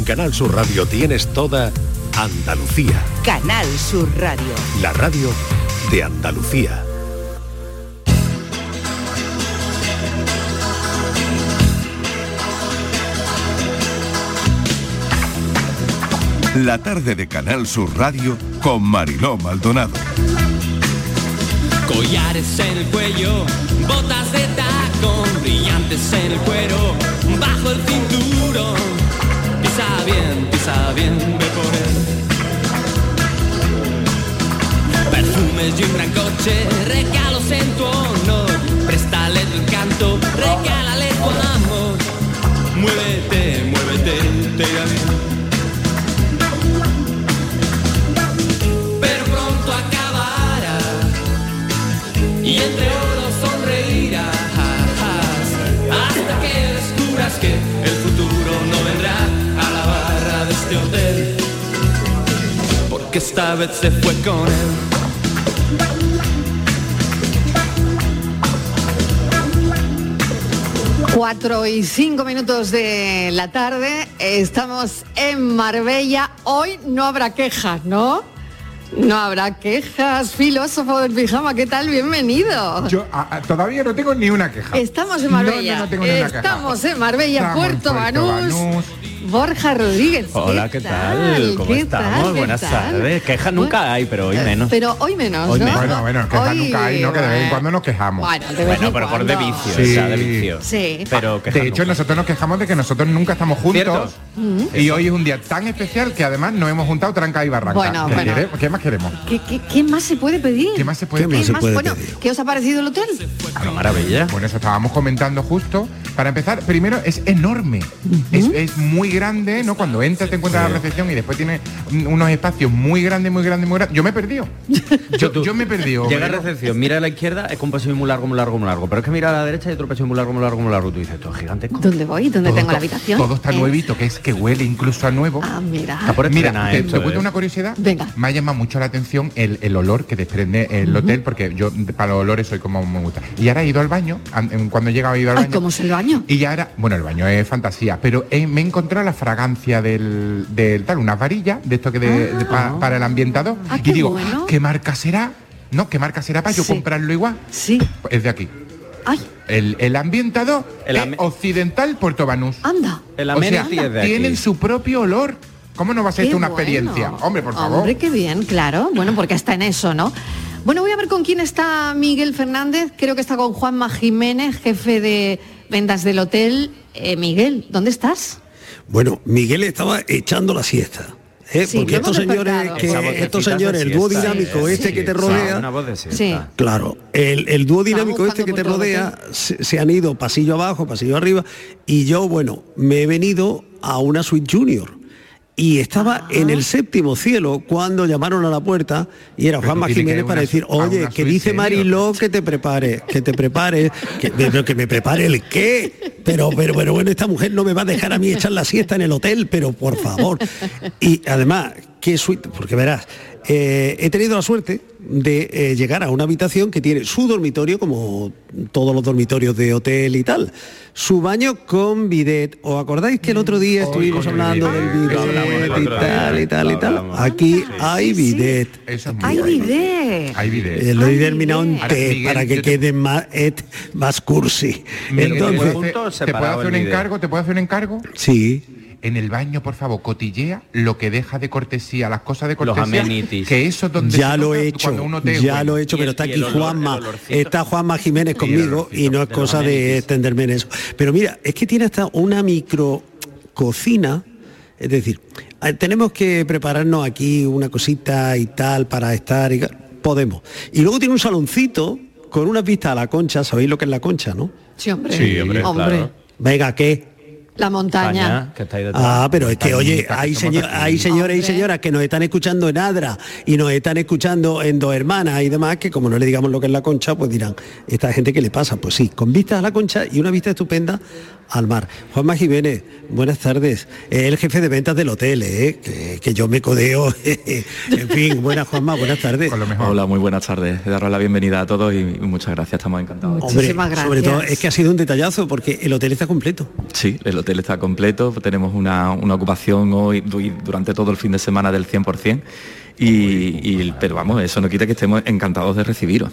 En Canal Sur Radio tienes toda Andalucía. Canal Sur Radio. La radio de Andalucía. La tarde de Canal Sur Radio con Mariló Maldonado. Collares en el cuello, botas de tacón, brillantes en el cuero, bajo el cinturón. Bien, pisa bien, ve por él. Perfumes y un gran coche, regalos en tu honor. Préstale tu encanto, regálale tu amor. Muévete, muévete, te irá bien. Pero pronto acabará y entre oro sonreirás hasta que descubras que esta vez se fue con él. Cuatro y cinco minutos de la tarde, estamos en Marbella. Hoy no habrá quejas, ¿no? No habrá quejas. Filósofo del pijama, ¿qué tal? Bienvenido. Yo a- a- todavía no tengo ni una queja. Estamos en Marbella. No, no, no tengo ni una queja. Estamos en Marbella, Estamos Puerto, Puerto Banús. Banús. Borja Rodríguez. Hola, ¿qué tal? ¿Cómo ¿Qué estamos? Buenas tardes. Quejas nunca hay, pero hoy menos. Pero hoy menos, Hoy ¿no? menos. Bueno, bueno, quejas Hoy, nunca hay, ¿no? Que de vez en cuando nos quejamos. Bueno, de vez Bueno, en pero por de vicio, Sí. o sea, de vicio. Sí. Pero quejas De hecho, nunca. nosotros nos quejamos de que nosotros nunca estamos juntos. Y hoy es un día tan especial que además nos hemos juntado tranca y barranca. Bueno, ¿Qué, bueno. queremos? ¿Qué más queremos? ¿Qué, qué, qué más se puede pedir? ¿Qué más se puede ¿Qué pedir? más? Bueno, ¿qué os ha parecido el hotel? Una maravilla. Bueno, eso estábamos comentando justo. Para empezar, primero es enorme. es, es muy grande, ¿no? Cuando entras te encuentras la recepción y después tiene un- unos espacios muy grandes, muy grandes, muy grandes. Yo me he perdido. Yo, yo me he perdido. Llega a Mariló. recepción, mira a la izquierda, es un pasillo muy largo, muy largo, muy largo. Pero es que mira a la derecha y otro pasillo muy largo, muy largo, muy largo. Tú dices, esto es gigantesco. ¿Dónde voy? ¿Dónde Todo tengo la habitación? Todo está ¿Eh? nuevito, que es que huele incluso a nuevo. Ah, mira. Está por Mira, te, esto, te cuento una curiosidad. Venga. Me ha llamado mucho la atención el, el olor que desprende el hotel, porque yo para los olores soy como me gusta. Y ahora he ido al baño, cuando he llegado he ido al Ay, baño. ¿cómo es el baño? Y ya ahora, bueno, el baño es fantasía, pero he- me he encontrado la fragancia del, del tal, una varilla de esto que de- de pa- para el ambientador. Ah, y qué digo, bueno. ¿qué marca será? No, ¿qué marca será para yo comprarlo igual? Sí. Es de aquí. Ay, El, el ambientador El es occidental Puerto Banús. anda. El O sea, es de tienen su propio olor. ¿Cómo no va a ser esto una bueno. experiencia? Hombre, por favor. Hombre, qué bien, claro. Bueno, porque está en eso, ¿no? Bueno, voy a ver con quién está Miguel Fernández. Creo que está con Juanma Jiménez, jefe de ventas del hotel. Eh, Miguel, ¿dónde estás? Bueno, Miguel estaba echando la siesta. ¿eh? Sí, Porque estos señores, que, estos señores, el dúo dinámico este Sí, que te rodea, Una voz de siesta. Sí. claro, el, el dúo dinámico este que te rodea se, se han ido pasillo abajo, pasillo arriba, y yo, bueno, me he venido a una suite junior. Y estaba en el séptimo cielo cuando llamaron a la puerta y era Juanma Jiménez para una- decir, oye, que dice senior". Mariló que te prepare, que te prepare, que, que me prepare el qué. Pero, pero, pero bueno, esta mujer no me va a dejar a mí echar la siesta en el hotel, pero por favor. Y además, qué suite, porque verás, eh, he tenido la suerte de eh, llegar a una habitación que tiene su dormitorio, como todos los dormitorios de hotel y tal, su baño con bidet. ¿Os acordáis que el otro día estuvimos hablando bidet. del bidet el y tal día. y tal y tal? hablamos. Aquí hay Sí, sí. bidet. Muy Hay bueno. bidet. Hay bidet. Eh, lo Ay, he terminado en T para que te- quede más, et- más cursi. Miguel, ¿te puedo Entonces, hacer- ¿te puedo hacer un el bidet. encargo? ¿Te puedo hacer un encargo? sí. En el baño, por favor, cotillea lo que deja de cortesía, las cosas de Los cortesía. amenities. Que eso es donde Ya lo he hecho, uno te ya huele. lo he hecho, pero está aquí olor- Juanma, está Juanma Jiménez conmigo y no es de los cosa de extenderme en eso. Pero mira, es que tiene hasta una micro cocina, es decir, eh, tenemos que prepararnos aquí una cosita y tal para estar, y, podemos. Y luego tiene un saloncito con unas vistas a la concha, ¿sabéis lo que es la concha, no? Sí, hombre. Sí, hombre, claro. Venga, ¿qué? La montaña. España, que está ahí detrás. Ah, pero es que, oye, que hay, señor- hay señores y Hombre. señoras que nos están escuchando en Adra y nos están escuchando en Dos Hermanas y demás, que como no le digamos lo que es la concha, pues dirán, ¿esta gente qué le pasa? Pues sí, con vistas a la concha y una vista estupenda al mar. Juanma Jiménez, buenas tardes. Es el jefe de ventas del hotel, ¿eh? que, que yo me codeo. en fin, buenas Juanma, buenas tardes. Con lo mejor. Hola, muy buenas tardes. Daros la bienvenida a todos y, muchas gracias, estamos encantados. Hombre, Muchísimas sobre todo es que ha sido un detallazo porque el hotel está completo. Sí, el hotel hotel está completo, tenemos una, una ocupación hoy durante todo el fin de semana del 100%. Y, pero vamos, eso no quita que estemos encantados de recibiros.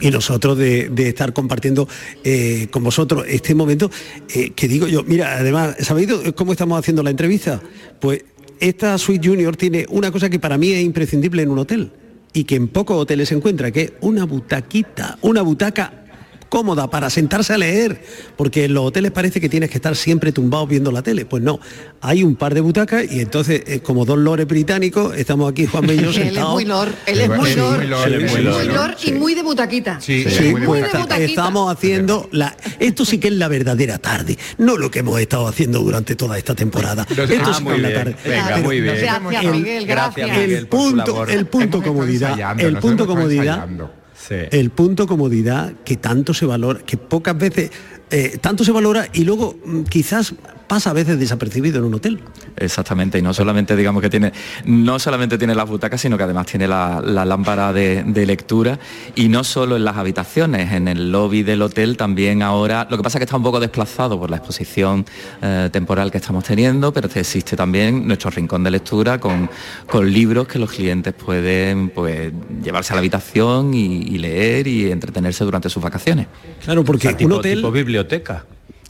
y nosotros de, estar compartiendo eh, con vosotros este momento, eh, que digo yo, mira, además, ¿sabéis cómo estamos haciendo la entrevista? Pues esta Suite Junior tiene una cosa que para mí es imprescindible en un hotel y que en pocos hoteles se encuentra, que es una butaquita, una butaca cómoda para sentarse a leer, porque en los hoteles parece que tienes que estar siempre tumbado viendo la tele. Pues no, hay un par de butacas y entonces, eh, como dos lores británicos, estamos aquí Juan Bello Él es muy lord, él es muy lord, muy lord y muy de butaquita. Sí, muy de butaquita. estamos haciendo la... Esto sí que es la verdadera tarde, no lo que hemos estado haciendo durante toda esta temporada. Esto ah, sí que es la tarde. Venga, muy bien. Gracias, Miguel, gracias. El punto, el punto comodidad, el punto comodidad el punto comodidad que tanto se valora, que pocas veces eh, tanto se valora y luego mm, quizás pasa a veces desapercibido en un hotel. Exactamente, y no solamente digamos que tiene, no solamente tiene las butacas, sino que además tiene la, lámpara de, lectura y no solo en las habitaciones, en el lobby del hotel también ahora, lo que pasa es que está un poco desplazado por la exposición eh, temporal que estamos teniendo, pero existe también nuestro rincón de lectura con, con libros que los clientes pueden pues, llevarse a la habitación y, leer y entretenerse durante sus vacaciones. Claro, porque un hotel... Tipo biblioteca.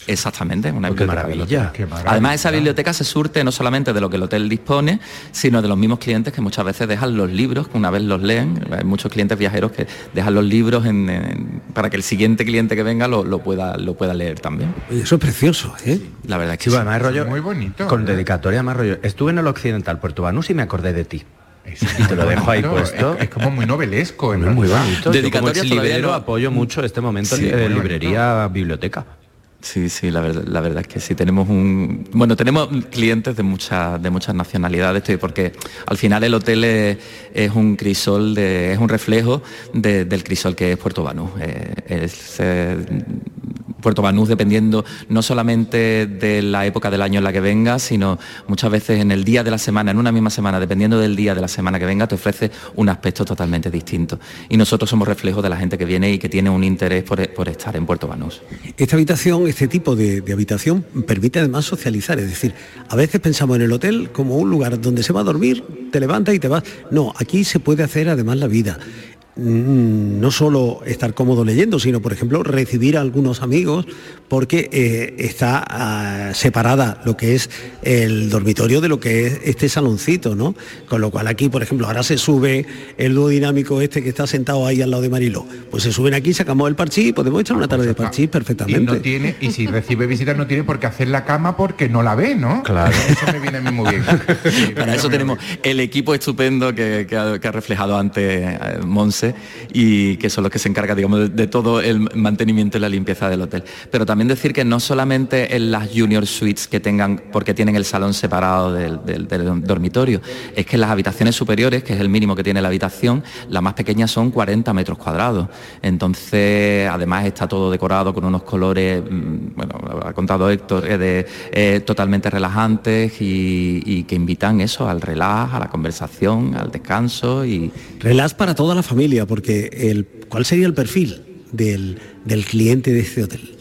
Exactamente, una maravilla. Además, esa biblioteca se surte no solamente de lo que el hotel dispone, sino de los mismos clientes que muchas veces dejan los libros, que una vez los leen. Hay muchos clientes viajeros que dejan los libros para que el siguiente cliente que venga lo, pueda, lo pueda leer también. Eso es precioso, ¿eh? La verdad es que sí, rollo, muy bonito. Con dedicatoria más rollo. Estuve en el occidental Puerto Banús y me acordé de ti. Y te lo dejo ahí puesto. Es, como muy novelesco, es muy bonito. Dedicatoria como librero apoyo mucho este momento en librería, biblioteca. Sí, sí, la verdad, la verdad es que sí tenemos un bueno tenemos clientes de muchas de muchas nacionalidades porque al final el hotel es, un crisol de, es un reflejo del crisol que es Puerto Banús. Eh, es, eh, Puerto Banús dependiendo no solamente de la época del año en la que venga, sino muchas veces en el día de la semana, en una misma semana, dependiendo del día de la semana que venga, te ofrece un aspecto totalmente distinto. Y nosotros somos reflejos de la gente que viene y que tiene un interés por, estar en Puerto Banús. Esta habitación, este tipo de, de habitación, permite además socializar, es decir, a veces pensamos en el hotel como un lugar donde se va a dormir, te levantas y te vas. No, aquí se puede hacer además la vida. No solo estar cómodo leyendo, sino, por ejemplo, recibir a algunos amigos, porque eh, está ah, separada lo que es el dormitorio de lo que es este saloncito, ¿no? Con lo cual aquí, por ejemplo, ahora se sube el dúo dinámico este que está sentado ahí al lado de Mariló. Pues se suben aquí, sacamos el parchís y podemos echar una tarde de parchís perfectamente. Y, no tiene, y si recibe visitas no tiene por qué hacer la cama porque no la ve, ¿no? Claro. Eso me viene a mí muy bien. Para eso tenemos el equipo estupendo que, ha, reflejado antes eh, Y que son los que se encargan, digamos, de, todo el mantenimiento y la limpieza del hotel. Pero también decir que no solamente en las junior suites que tengan, porque tienen el salón separado del, dormitorio, es que en las habitaciones superiores, que es el mínimo que tiene la habitación, la más pequeña son 40 metros cuadrados. Entonces, además está todo decorado con unos colores, mm, bueno, ha contado Héctor, eh, eh, totalmente relajantes y, y, que invitan eso al relax, a la conversación, al descanso y... Relax para toda la familia porque el, ¿cuál sería el perfil del, del cliente de este hotel?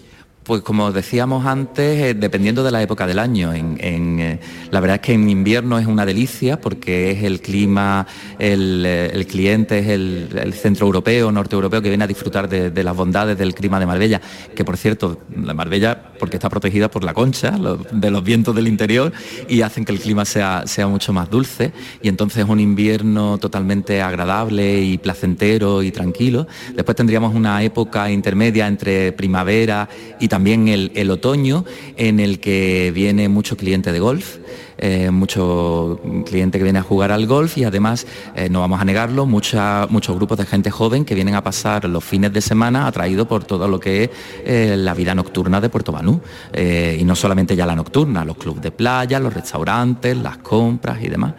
Pues como decíamos antes, eh, dependiendo de la época del año, eh, la verdad es que en invierno es una delicia porque es el clima, el, eh, cliente es el, centro europeo, norte europeo que viene a disfrutar de, las bondades del clima de Marbella, que por cierto, la Marbella porque está protegida por la concha, de los vientos del interior y hacen que el clima sea mucho más dulce. Y entonces es un invierno totalmente agradable y placentero y tranquilo. Después tendríamos una época intermedia entre primavera y también también el, otoño en el que viene mucho cliente de golf. Eh, mucho cliente que viene a jugar al golf y además, eh, no vamos a negarlo, muchos grupos de gente joven que vienen a pasar los fines de semana atraídos por todo lo que es eh, la vida nocturna de Puerto Banú. y no solamente ya la nocturna, los clubes de playa, los restaurantes, las compras y demás.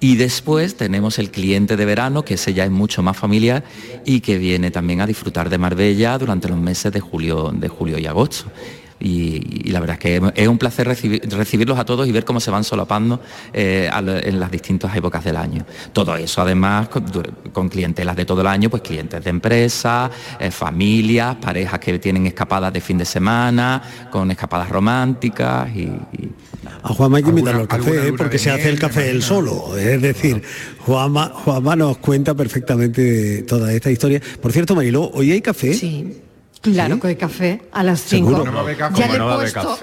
Y después tenemos el cliente de verano, que ese ya es mucho más familiar y que viene también a disfrutar de Marbella durante los meses de julio, de julio y agosto. Y, la verdad es que es un placer recibirlos a todos y ver cómo se van solapando eh, en las distintas épocas del año. Todo eso además con, clientelas de todo el año, pues clientes de empresas, eh, familias, parejas que tienen escapadas de fin de semana, con escapadas románticas y, a Juanma hay que invitarlo al café, ¿eh? porque se hace el café él solo. Es decir, Juanma, Juanma nos cuenta perfectamente toda esta historia. Por cierto, Mariló, ¿hoy hay café? Sí. Claro que hay café a las 5.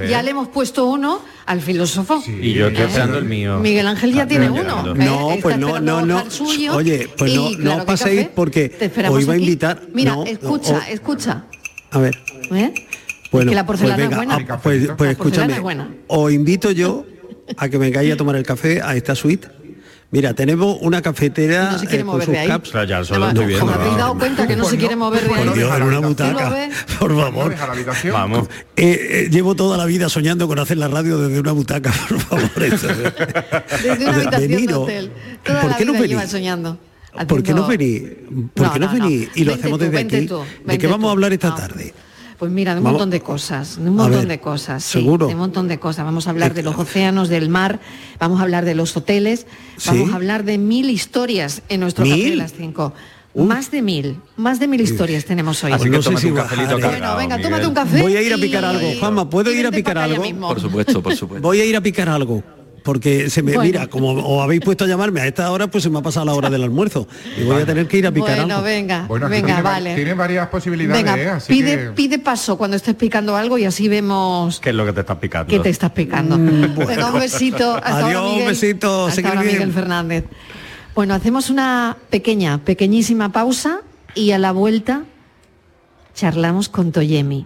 ya, le hemos puesto uno al filósofo. Y yo estoy esperando el mío. Miguel Ángel ya tiene uno. No, pues no, no, no. Oye, pues no, no paséis porque hoy va a invitar. Mira, escucha, escucha. A ver. ¿Eh? Bueno, que la porcelana pues es buena. Ah, pues, pues escúchame, os invito yo a que vengáis a tomar el café a esta suite Mira, tenemos una cafetera no se quiere eh, mover de ahí. Caps. ya solo estoy viendo. ¿Me habéis dado cuenta que no se quiere mover de ahí? Por Dios, en una butaca. Por favor. Vamos. Eh, eh, llevo toda la vida soñando con hacer la radio desde una butaca, por favor. desde una habitación de hotel. Toda ¿Por qué la vida no venís? soñando. ¿Por qué no venís? ¿Por qué no, venís? Y lo hacemos desde aquí. ¿De qué vamos a hablar esta tarde? Pues mira, de un montón de cosas, de un montón de cosas. ¿Seguro? de un montón de cosas. Vamos a hablar de los océanos, del mar, vamos a hablar de los hoteles, vamos a hablar de mil historias en nuestro café de las cinco. Más de mil, más de mil historias tenemos hoy. Así que tómate un cafelito Bueno, venga, tómate un café. Voy a ir a picar algo. Juanma, ¿puedo ir a picar algo? Por supuesto, por supuesto. Voy a ir a picar algo porque se me mira, como os habéis puesto a llamarme a esta hora, pues se me ha pasado la hora del almuerzo y voy a tener que ir a picar bueno, algo. venga, venga, tiene, vale. Tiene varias posibilidades, venga, ¿eh? pide, pide paso cuando estés picando algo y así vemos qué es lo que te estás picando. ¿Qué te estás picando? Mm, un besito. Hasta Adiós, un besito. Hasta ahora, Miguel Fernández. Bueno, hacemos una pequeña, pequeñísima pausa y a la vuelta charlamos con Toyemi.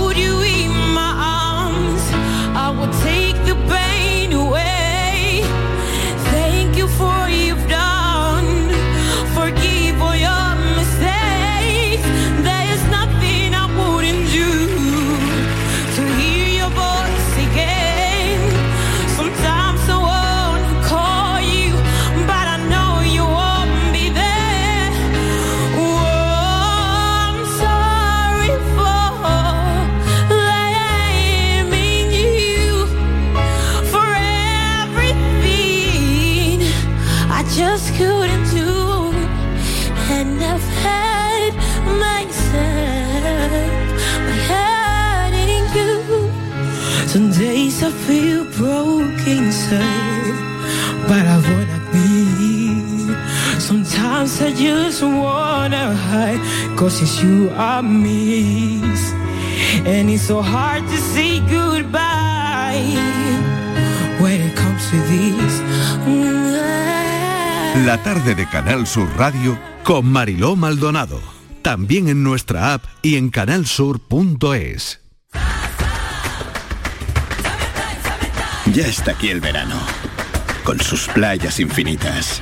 Sometimes I just wanna hide, cause it's you I miss. And it's so hard to say goodbye when it comes to this. La tarde de Canal Sur Radio con Mariló Maldonado. También en nuestra app y en canalsur.es. Ya está aquí el verano, con sus playas infinitas,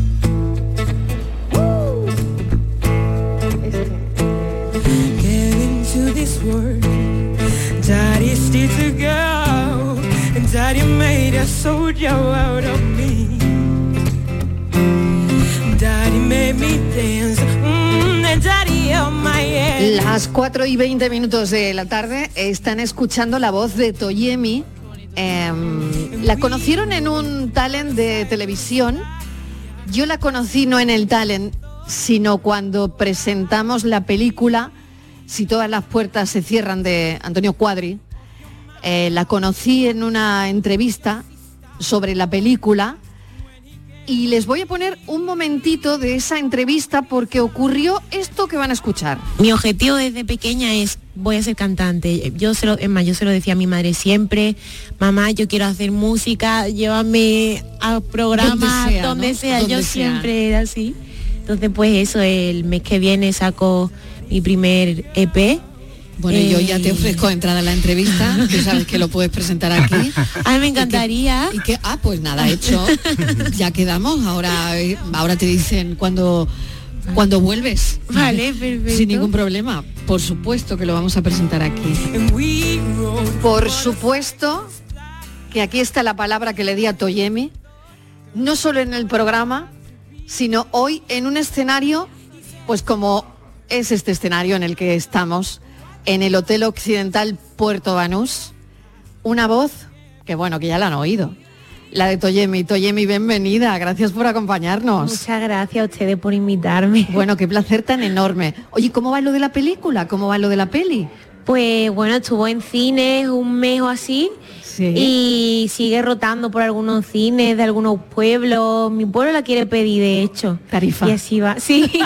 Into this world. Daddy still to go. And daddy made a soldier out of me. Daddy made me dance. And daddy held my hand. Las 4 y 20 minutos de la tarde están escuchando la voz de Toyemi. Em, la conocieron en un talent de televisión. Yo la conocí no en el talent, sino cuando presentamos la película Si todas las puertas se cierran de Antonio Cuadri. Eh, la conocí en una entrevista sobre la película y les voy a poner un momentito de esa entrevista porque ocurrió esto que van a escuchar. Mi objetivo desde pequeña es voy a ser cantante. Yo se lo, es más, yo se lo decía a mi madre siempre, mamá, yo quiero hacer música, llévame a programas Donde donde sea. Yo sea. siempre era así. Entonces, pues eso, el mes que viene saco mi primer EP. Bueno, yo ya te Eh, ofrezco entrada a la entrevista, tú sabes que lo puedes presentar aquí. Ay, me encantaría. Y que, ah, pues nada, hecho. Ya quedamos. Ahora, ahora te dicen cuando cuando vuelves. Vale, perfecto. Sin ningún problema. Por supuesto que lo vamos a presentar aquí. Por supuesto que aquí está la palabra que le di a Toyemi, no solo en el programa, sino hoy en un escenario, pues como es este escenario en el que estamos, en el Hotel Occidental Puerto Banús, una voz que bueno, que ya la han oído. La de Toyemi. Toyemi, bienvenida. Gracias por acompañarnos. Muchas gracias a ustedes por invitarme. Bueno, qué placer tan enorme. Oye, ¿cómo va lo de la película? ¿Cómo va lo de la peli? Pues bueno, estuvo en cines un mes o así y sigue rotando por algunos cines de algunos pueblos. Mi pueblo la quiere pedir, de hecho. Tarifa. Y así va. Sí.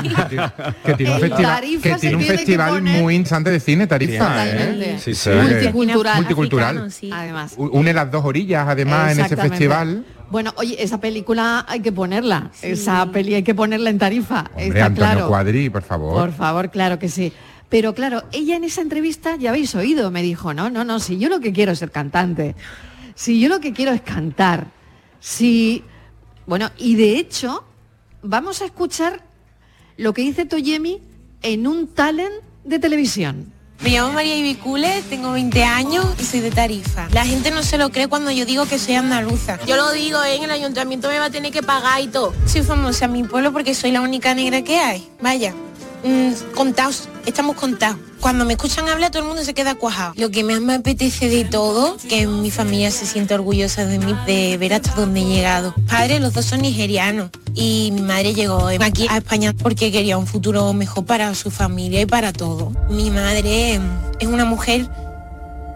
Que tiene un festival, Tarifa que se tiene un tiene que festival poner- muy interesante de cine, Tarifa. ¿eh? Totalmente. Sí, sí. Multicultural. Multicultural. Además. Une las dos orillas, además, en ese festival. Bueno, oye, esa película hay que ponerla. Esa peli hay que ponerla en tarifa. Hombre, está Antonio claro. Cuadri, por favor. Por favor, claro que sí. Pero claro, ella en esa entrevista, ya habéis oído, me dijo, no, no, no, si yo lo que quiero es ser cantante, si yo lo que quiero es cantar, si... Bueno, y de hecho, vamos a escuchar lo que dice Toyemi en un talent de televisión. Me llamo María Ibicule, tengo 20 años y soy de Tarifa. La gente no se lo cree cuando yo digo que soy andaluza. Yo lo digo, ¿eh? en el ayuntamiento me va a tener que pagar y todo. Soy famosa en mi pueblo porque soy la única negra que hay. Vaya, mm, contados, estamos contados. Cuando me escuchan hablar todo el mundo se queda cuajado. Lo que más me apetece de todo, que mi familia se siente orgullosa de mí, de ver hasta dónde he llegado. Padres, los dos son nigerianos y mi madre llegó aquí a España porque quería un futuro mejor para su familia y para todo. Mi madre mm, es una mujer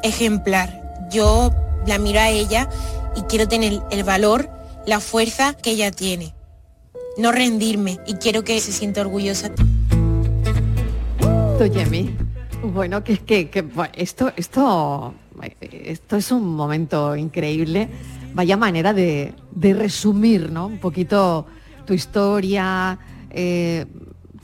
ejemplar. Yo la miro a ella y quiero tener el valor, la fuerza que ella tiene. No rendirme y quiero que se sienta orgullosa. Toyemi. Bueno, que es que, que, esto, esto, esto es un momento increíble vaya manera de, de resumir, ¿no? Un poquito tu historia, eh,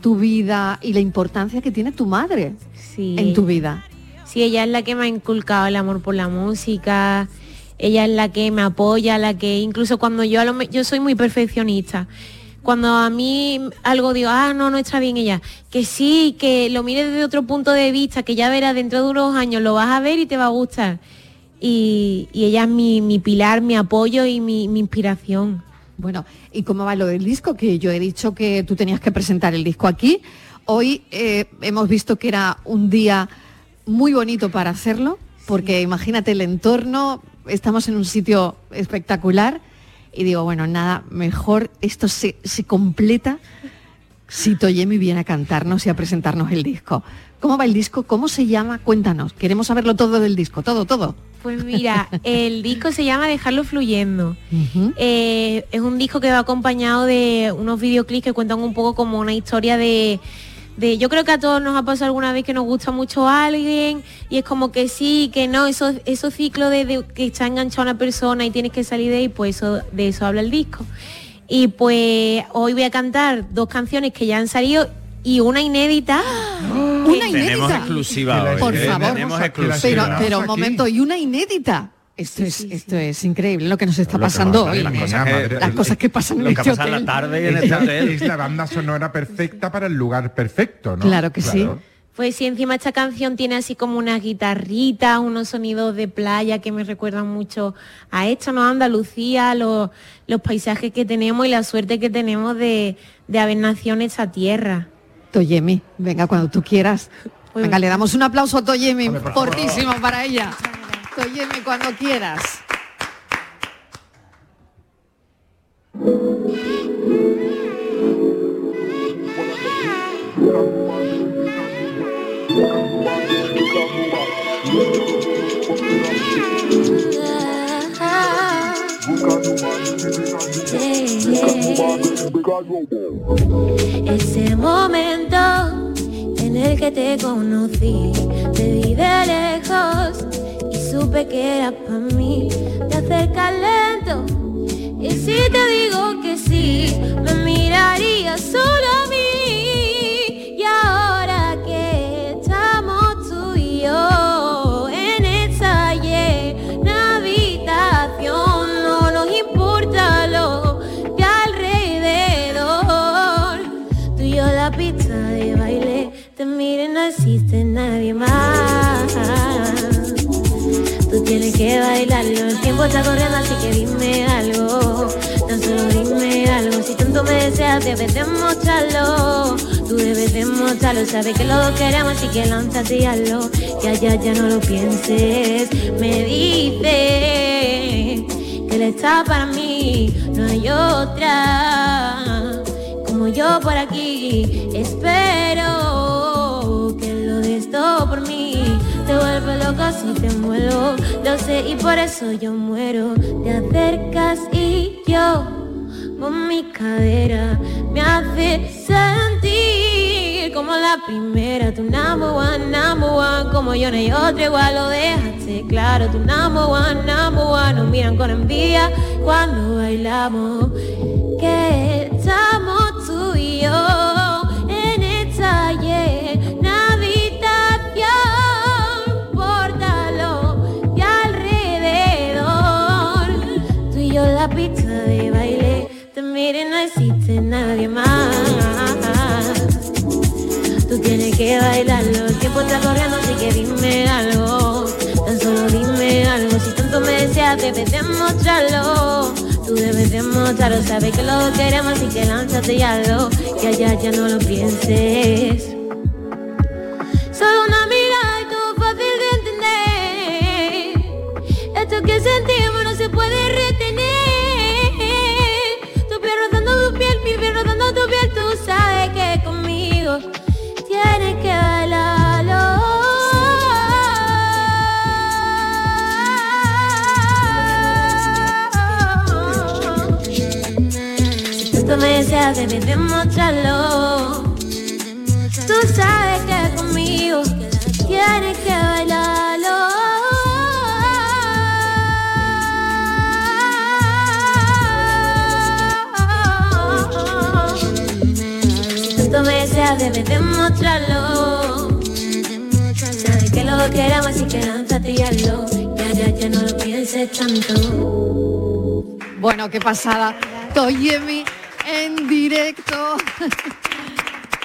tu vida y la importancia que tiene tu madre en tu vida. Sí, ella es la que me ha inculcado el amor por la música, ella es la que me apoya, la que incluso cuando yo a lo yo soy muy perfeccionista. Cuando a mí algo digo, ah, no, no está bien ella, que sí, que lo mires desde otro punto de vista, que ya verás dentro de unos años, lo vas a ver y te va a gustar. Y, y ella es mi, mi pilar, mi apoyo y mi, mi inspiración. Bueno, ¿y cómo va lo del disco? Que yo he dicho que tú tenías que presentar el disco aquí. Hoy eh, hemos visto que era un día muy bonito para hacerlo, porque imagínate el entorno, estamos en un sitio espectacular y digo, bueno, nada, mejor esto se, se completa si Toyemi viene a cantarnos y a presentarnos el disco. ¿Cómo va el disco? ¿Cómo se llama? Cuéntanos. Queremos saberlo todo del disco, todo, todo. Pues mira, el disco se llama Dejarlo Fluyendo. Eh, es un disco que va acompañado de unos videoclips que cuentan un poco como una historia de, de- yo creo que a todos nos ha pasado alguna vez que nos gusta mucho a alguien y es como que sí, que no, esos, esos ciclos de, de que está enganchada una persona y tienes que salir de ahí, pues eso, de eso habla el disco. Y pues hoy voy a cantar dos canciones que ya han salido y una inédita. Una Tenemos inédita. exclusiva hoy. Por ¿eh? favor. Tenemos Pero, exclusiva. pero un momento, y una inédita. Esto es, esto es increíble lo que nos está pasando hoy. Las ¿eh? cosas que- Las cosas que pasan en este hotel. es, la, es la banda sonora perfecta para el lugar perfecto, ¿no? Claro que sí. Pues sí, encima esta canción tiene así como unas guitarritas, unos sonidos de playa que me recuerdan mucho a esto, ¿no? Andalucía, los, los paisajes que tenemos y la suerte que tenemos de, de haber nacido en esta tierra. Toyemi, venga cuando tú quieras. Venga, le damos un aplauso a Toyemi, fortísimo para ella. Toyemi, cuando quieras. Ese momento en el que te conocí, te vi de lejos supe que era para mí. Te acercas lento y si te digo que sí, me mirarías solo a mí. Está corriendo, así que dime algo. Tan solo dime algo, si tanto me deseas, debes demostrarlo. Tú debes demostrarlo, sabes que lo queremos, así que lánzate y hazlo. Ya, ya, ya no lo pienses. Me dice que él está para mí, no hay otra. Como yo por aquí, espero que lo des todo por mí. Te vuelve loca si te muero, lo sé y por eso yo muero. Te acercas y yo con mi cadera me hace sentir como la primera, tu number one, number one, como yo no hay otra igual lo dejaste claro, tu number one, number one, nos miran con envidia cuando bailamos, que estamos tú y yo que bailarlo, el tiempo está corriendo, así que dime algo. Tan solo dime algo, si tanto me deseas, debes demostrarlo. Tú debes demostrarlo, sabes que lo queremos, así que lánzate y hazlo. Ya, ya, ya no lo pienses. debes demostrarlo. Tú sabes que conmigo tienes que bailarlo. Tanto me deseas, debes demostrarlo. Sabes que lo que así que lánzate y hazlo. Ya, ya, ya no lo pienses tanto. Bueno, qué pasada. Toyemi directo.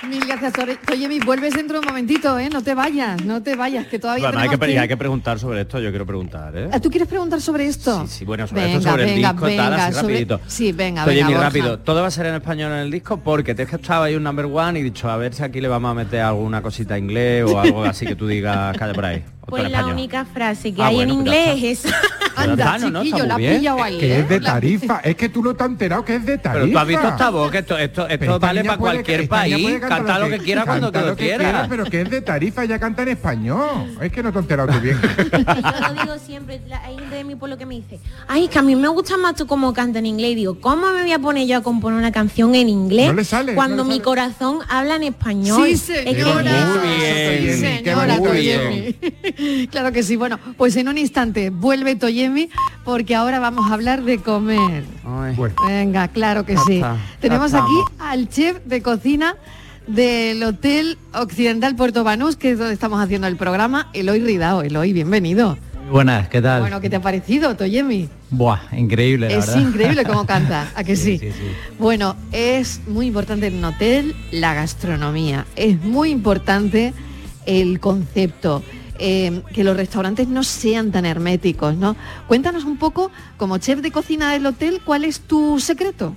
Mil gracias, Toyemi. Vuelves dentro de un momentito, ¿eh? No te vayas, no te vayas, que todavía Bueno, hay, que, hay preguntar sobre esto, yo quiero preguntar, ¿eh? Ah, ¿Tú quieres preguntar sobre esto? Sí, bueno, sobre venga, esto, sobre venga, el disco, venga, tal, así sobre- rapidito. Sí, venga, Oye, venga, rápido, todo va a ser en español en el disco porque te he estado ahí un number one y dicho a ver si aquí le vamos a meter alguna cosita en inglés o algo así que tú digas calla por ahí. Pues la español. única frase que Ah, hay bueno, en inglés es esa. Pero está, no, chiquillo, la bien. pilla ahí, Que es de tarifa. Es que tú no te has enterado que es de tarifa. Pero tú has visto esta voz, que esto, esto, esto vale para puede- cualquier país, canta lo que quiera cuando que lo lo que quiera. Pero que es de tarifa, ya canta en español. Es que no te has enterado tú bien. Yo lo digo siempre, la- hay gente de mi pueblo que me dice, ay, que a mí me gusta más tú como canta en inglés. Y digo, ¿cómo me voy a poner yo a componer una canción en inglés No le sale, cuando no le mi sale. corazón habla en español? Sí, Es que- señora. Muy bien, Sí, señora, muy Toyemi. Claro que sí. Bueno, pues en un instante vuelve Toyemi porque ahora vamos a hablar de comer. Ay. Venga, claro que Ya sí. está, Tenemos aquí al chef de cocina del Hotel Occidental Puerto Banús, que es donde estamos haciendo el programa, Eloy Ridao. Eloy, bienvenido. Buenas, ¿qué tal? Bueno, ¿qué te ha parecido, Toyemi? Buah, increíble, la Es verdad. increíble cómo canta, ¿a que sí? Sí, sí, sí. Bueno, es muy importante en un hotel la gastronomía. Es muy importante el concepto. Eh, que los restaurantes no sean tan herméticos, ¿no? Cuéntanos un poco, como chef de cocina del hotel, ¿cuál es tu secreto?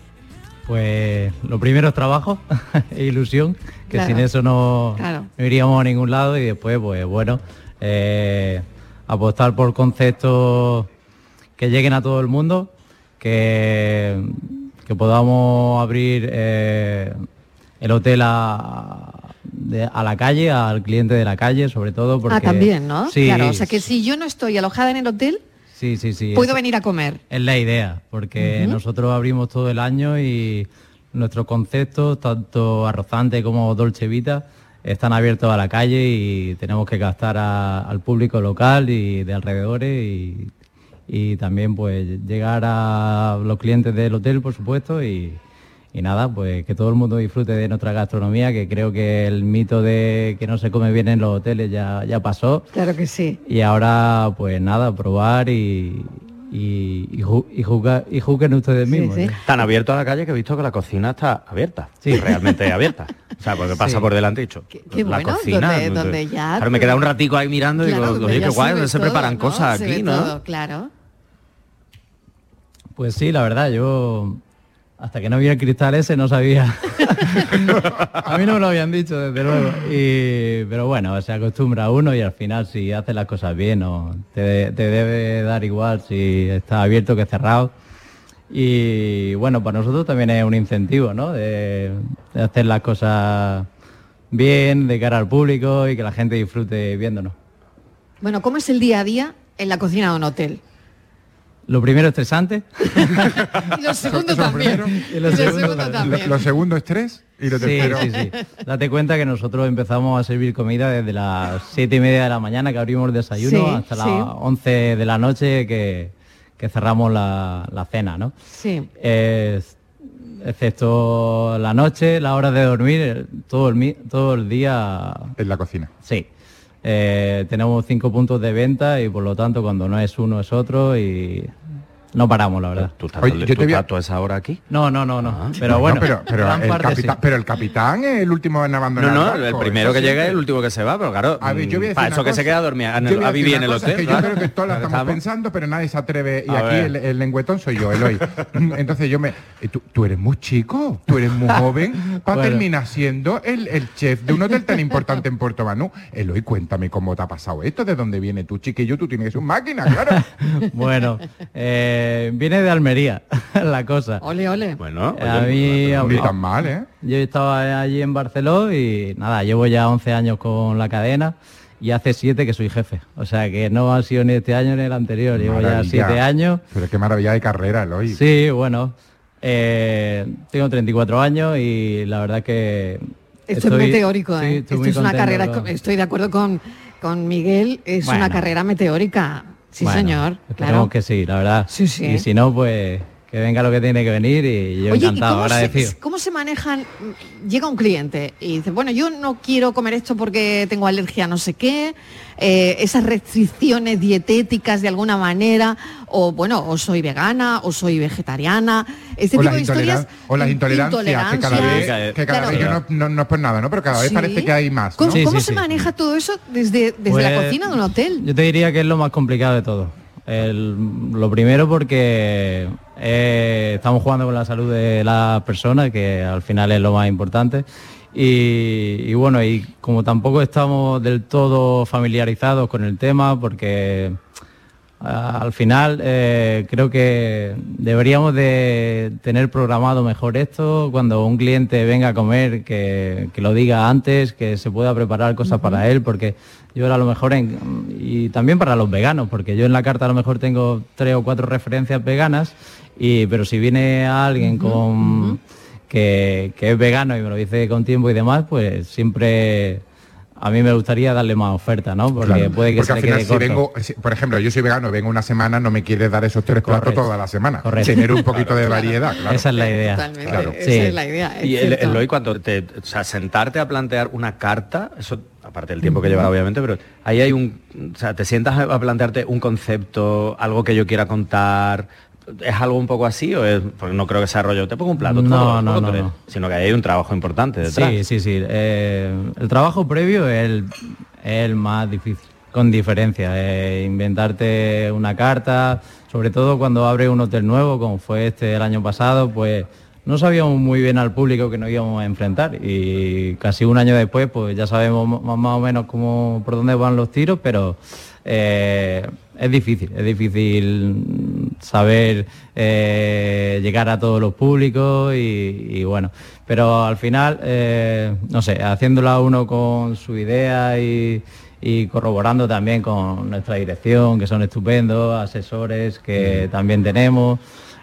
Pues lo primero es trabajo e ilusión, que Claro. sin eso no, Claro. no iríamos a ningún lado y después, pues bueno, eh, apostar por conceptos que lleguen a todo el mundo, que, que podamos abrir eh, el hotel a, de- a la calle, al cliente de la calle, sobre todo porque... ah, también, ¿no? Sí, Claro, o sea que si yo no estoy alojada en el hotel, sí, sí, sí. puedo es- venir a comer. Es la idea, porque nosotros abrimos todo el año y nuestros conceptos, tanto arrozante como dolce vita, están abiertos a la calle y tenemos que captar a- al público local y de alrededores y, y también pues llegar a los clientes del hotel, por supuesto, y, y nada, pues que todo el mundo disfrute de nuestra gastronomía, que creo que el mito de que no se come bien en los hoteles ya, ya pasó. Claro que sí. Y ahora, pues nada, probar y, y, y, ju- y juzgar- y juzguen ustedes mismos. Tan abierto a la calle que he visto que la cocina está abierta. Sí, realmente abierta. O sea, porque pasa Sí. por delante y dicho. qué la bueno, cocina. donde- sé. donde ya- Claro, me queda un ratico ahí mirando y digo, donde oye, qué guay, se donde se todo, preparan ¿no? cosas Se aquí, ¿no? todo, claro. Pues sí, la verdad, yo hasta que no vi el cristal ese no sabía. a mí no me lo habían dicho, desde luego. Y, pero bueno, se acostumbra uno y al final si haces las cosas bien, o te, te debe dar igual si está abierto que cerrado. Y bueno, para nosotros también es un incentivo, ¿no? De, de hacer las cosas bien, de cara al público y que la gente disfrute viéndonos. Bueno, ¿cómo es el día a día en la cocina de un hotel? Lo primero estresante. Y lo segundo también. Y lo Y lo segundo segundo también. también. Lo, lo segundo es tres y lo Sí, tercero. sí, sí. Date cuenta que nosotros empezamos a servir comida desde las siete y media de la mañana que abrimos el desayuno Sí, hasta sí. las 11 de la noche que, que cerramos la, la cena, ¿no? Sí. Es- excepto la noche, la hora de dormir, el- todo el, mi- todo el día... En la cocina. Sí. Eh, tenemos cinco puntos de venta y por lo tanto cuando no es uno es otro y no paramos, la verdad. ¿Tú estás, Oye, yo tú te a- estás toda esa hora aquí? No, no, no, no. Ah. Pero bueno, No, pero, pero, gran el parte sí. capitán, pero el capitán es el último en No, abandonar. no, el el barco, primero que llega es el último que se va, pero claro, A ver, yo voy a decir mm, para eso que se queda a dormir, a, a vivir en el hotel. que yo creo que todos Claro, estamos estamos. pensando, pero nadie se atreve. Y A aquí el, el lengüetón soy yo, Eloy. Entonces yo me... eh, Tú, tú eres muy chico, tú eres muy joven para Bueno. terminar siendo el, el chef de un hotel tan importante en Puerto Banú. Eloy, cuéntame cómo te ha pasado esto, de dónde viene tu chiquillo, tú tienes un máquina, claro. Bueno, eh, viene de Almería la cosa. Ole, ole. Bueno, a oye, mí, a Ni mí- tan mal, ¿eh? yo estaba allí en Barcelona y nada, llevo ya 11 años con la cadena y hace 7 que soy jefe. O sea que no ha sido ni este año ni el anterior, llevo ya. 7 años. Pero qué maravilla de carrera, Eloy. Sí, bueno, eh, tengo 34 años y la verdad que... Esto estoy- es meteórico, sí, ¿eh? Esto es una carrera, con- estoy de acuerdo con, con Miguel, es una carrera meteórica. Sí, Bueno, señor, claro. que sí, la verdad. Sí, sí. Y si no, pues que venga lo que tiene que venir y yo Oye, ¿y encantado, cómo se, agradecido. cómo se manejan? Llega un cliente y dice, bueno, yo no quiero comer esto porque tengo alergia a no sé qué, eh, esas restricciones dietéticas de alguna manera, o bueno, o soy vegana, o soy vegetariana, este o, tipo las de historias. intolerancias, o las intolerancias, que cada vez, que cada claro. vez yo no, no- no es por nada, ¿no? Pero cada vez Sí. parece que hay más. ¿Cómo, cómo se maneja todo eso desde, desde la Pues, cocina de un hotel? Yo te diría que es lo más complicado de todo. Lo primero porque eh, estamos jugando con la salud de las personas, que al final es lo más importante. Y, y bueno, y como tampoco estamos del todo familiarizados con el tema, porque al final eh, creo que deberíamos de tener programado mejor esto, cuando un cliente venga a comer, que, que lo diga antes, que se pueda preparar cosas para él, porque yo a lo mejor, en- y también para los veganos, porque yo en la carta a lo mejor tengo tres o cuatro referencias veganas, y, pero si viene alguien con que, que es vegano y me lo dice con tiempo y demás, pues siempre a mí me gustaría darle más oferta, ¿no? Porque Claro, puede que porque se al final quede si corto. vengo, si- por ejemplo, yo soy vegano, vengo una semana, no me quieres dar esos tres platos Correcto. toda la semana. Correcto. Tener un poquito de variedad, claro. Esa es la idea. Totalmente, Claro. esa Sí. es la idea. es Y el. Eloy, cuando te, o sea, sentarte a plantear una carta, eso aparte del tiempo que lleva obviamente, pero ahí hay un, o sea, te sientas a a plantearte un concepto, algo que yo quiera contar, ¿es algo un poco así o es, porque no creo que sea rollo, te pongo un plato, No, no, no, tres", no. sino que hay un trabajo importante detrás. Sí, sí, sí. Eh, el trabajo previo es el, es el más difícil, con diferencia. Eh, inventarte una carta, sobre todo cuando abre un hotel nuevo, como fue este el año pasado, pues no sabíamos muy bien al público que nos íbamos a enfrentar y casi un año después pues ya sabemos más, más o menos cómo, por dónde van los tiros, pero eh, es difícil, es difícil saber eh, llegar a todos los públicos y, y bueno, pero al final, eh, no sé, haciéndolo uno con su idea y, y corroborando también con nuestra dirección, que son estupendos, asesores que también tenemos.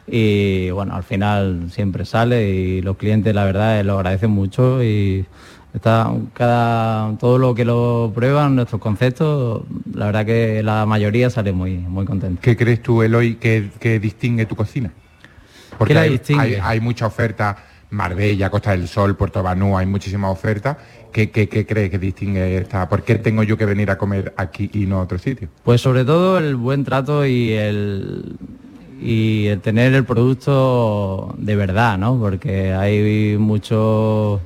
Y bueno, al final siempre sale y los clientes la verdad eh, lo agradecen mucho y está cada todo lo que lo prueban nuestros conceptos, la verdad que la mayoría sale muy muy contenta. ¿Qué crees tú, Eloy, que, que distingue tu cocina? Porque ¿Qué la hay, distingue? hay- hay mucha oferta, Marbella, Costa del Sol, Puerto Banú, hay muchísima oferta. ¿Qué, qué, qué crees que distingue esta? ¿Por qué tengo yo que venir a comer aquí y no a otro sitio? Pues sobre todo el buen trato y el y el tener el producto de verdad, ¿no? Porque hay mucho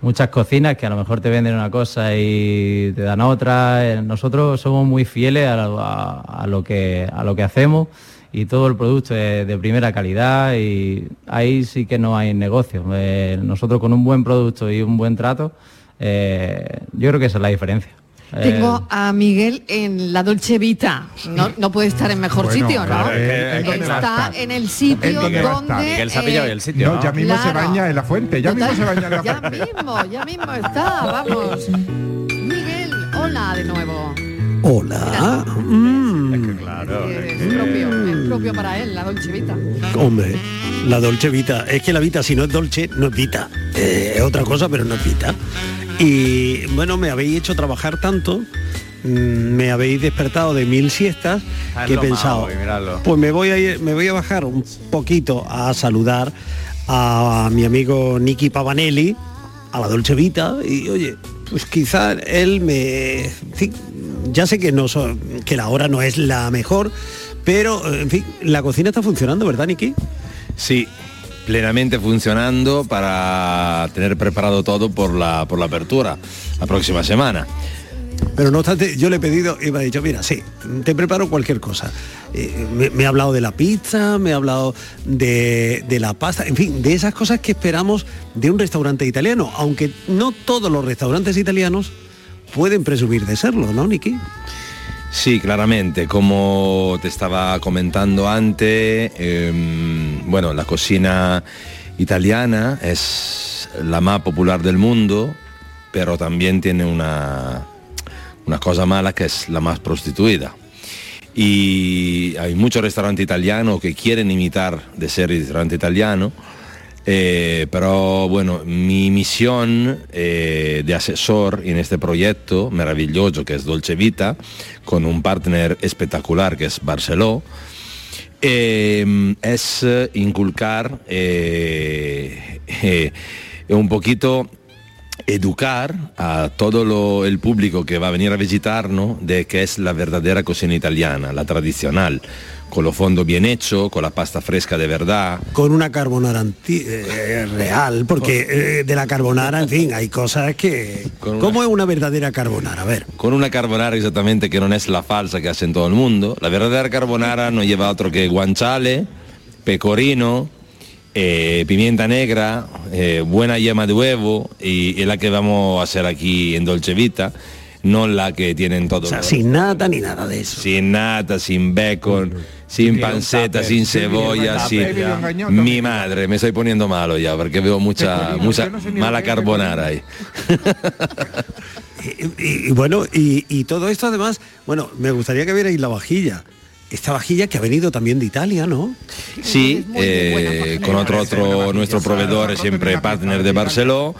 muchas cocinas que a lo mejor te venden una cosa y te dan otra. Eh, Nosotros somos muy fieles a lo, que a lo que hacemos y todo el producto es de primera calidad y ahí sí que no hay negocio. Eh, nosotros con un buen producto y un buen trato, eh, yo creo que esa es la diferencia. Eh, Tengo a Miguel en la Dolce Vita. No, no puede estar en mejor Bueno, sitio, ¿no? es que- es Está en el sitio Es donde. Miguel se ha pillado eh, el sitio. No, ¿no? ya mismo se baña en la fuente, ya mismo se baña en la Ya mismo, ya mismo está, vamos. Miguel, hola de nuevo. Hola. Mm, Claro. Es propio, es propio para él, la Dolce Vita. hombre, la Dolce Vita. Es que la Vita, si no es Dolce, no es Vita. Eh, es otra cosa, pero no es Vita. Y bueno, me habéis hecho trabajar tanto, mm, me habéis despertado de mil siestas Está que he pensado, pues me voy a ir, me voy a bajar un poquito a saludar a mi amigo Nicky Pavanelli, a la Dolce Vita, y oye, pues quizá él me. ya sé que no so- que la hora no es la mejor, pero en fin, la cocina está funcionando, ¿verdad, Nicky? Sí, plenamente funcionando para tener preparado todo por la, por la apertura la próxima semana. Pero no obstante, yo le he pedido y me ha dicho, mira, sí, te preparo cualquier cosa. Eh, me, me ha hablado de la pizza, me ha hablado de, de la pasta, en fin, de esas cosas que esperamos de un restaurante italiano, aunque no todos los restaurantes italianos pueden presumir de serlo, ¿no, Niki? Sí, claramente, como te estaba comentando antes, em, bueno, la cocina italiana es la más popular del mundo, pero también tiene una, una cosa mala que es la más prostituida. Y hay muchos restaurantes italianos que quieren imitar de ser restaurante italiano, eh, pero bueno, mi misión eh, de asesor en este proyecto maravilloso que es Dolce Vita, con un partner espectacular que es Barceló, eh, es eh, inculcar un poquito educar a todo lo- el público que va a venir a visitarnos de que es la verdadera cocina italiana, la tradicional, con los fondos bien hechos, con la pasta fresca de verdad. Con una carbonara anti- eh, real, porque eh, de la carbonara, en fin, hay cosas que... ¿Cómo es una verdadera carbonara? A ver. Con una carbonara exactamente que no es la falsa que hacen todo el mundo. La verdadera carbonara no lleva otro que guanciale, pecorino, eh, pimienta negra, eh, buena yema de huevo y, y la que vamos a hacer aquí en Dolce Vita, no la que tienen todos. O sea, los- sin nata ni nada de eso. sin nata, sin bacon, sin panceta, sin cebolla, sin... Mi madre, me estoy poniendo malo ya porque veo mucha, mucha no sé mala es carbonara ahí. Y, y bueno, y, y todo esto además, bueno, me gustaría que vierais la vajilla. Esta vajilla que ha venido también de Italia, ¿no? Sí, eh, con otro otro nuestro proveedor es siempre partner de Barceló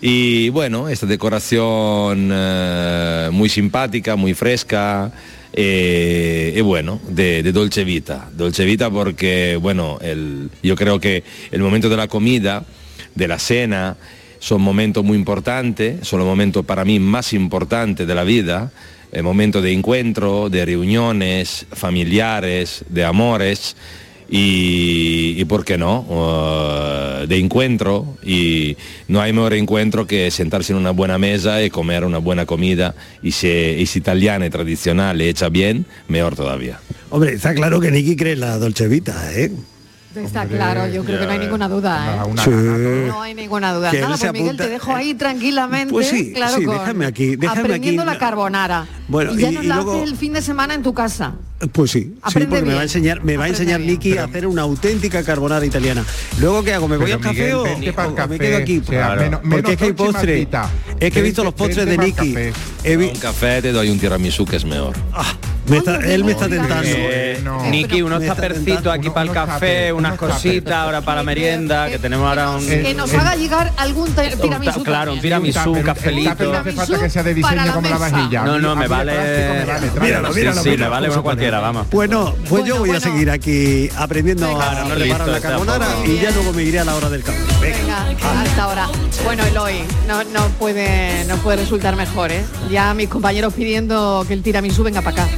y bueno esta decoración eh, muy simpática, muy fresca eh, y bueno de, de Dolce Vita, Dolce Vita porque bueno el- yo creo que el momento de la comida, de la cena son momentos muy importantes, son los momentos para mí más importantes de la vida el momento de encuentro, de reuniones familiares, de amores y, y por qué no, Uh, de encuentro y no hay mejor encuentro que sentarse en una buena mesa y comer una buena comida y si italiana y tradicional y hecha bien, mejor todavía. Hombre, está claro que Nicky cree la Dolce Vita, ¿eh? Está claro, yo creo que no hay ninguna duda. ¿eh? Sí. No hay ninguna duda. Nada, pues Miguel, te dejo ahí tranquilamente. Pues sí, claro, sí, con- déjame aquí, déjame aprendiendo aquí. la carbonara. Bueno, y ya y- nos y la luego- haces el fin de semana en tu casa. Pues sí, porque me va a enseñar, me va a enseñar Nicky a hacer una auténtica carbonara italiana. Luego qué hago, me voy Pero, al café Miguel, o, o me café, quedo aquí. o sea, menos- porque menos es que hay postre. Martita. Es que he visto los postres de Nicky. Un café te doy un tiramisú que es mejor. Me está- él me está tentando. Eh, Niki, unos Me está tapercitos aquí para el café, unas cositas ahora para la merienda, que tenemos ahora un... que nos haga llegar algún tiramisú. claro, un tiramisú, un cafelito. No hace falta que sea de diseño la como la vajilla. No, no, me vale... Míralo, Sí, míralo, sí, me vale uno cualquiera, vamos. Bueno, pues yo voy a seguir aquí aprendiendo a preparar la carbonara y ya luego me iré a la hora del café. Venga. Venga, hasta ahora. Bueno, Eloy, no, no puede no puede resultar mejor, ¿eh? Ya mis compañeros pidiendo que el tiramisú venga para acá.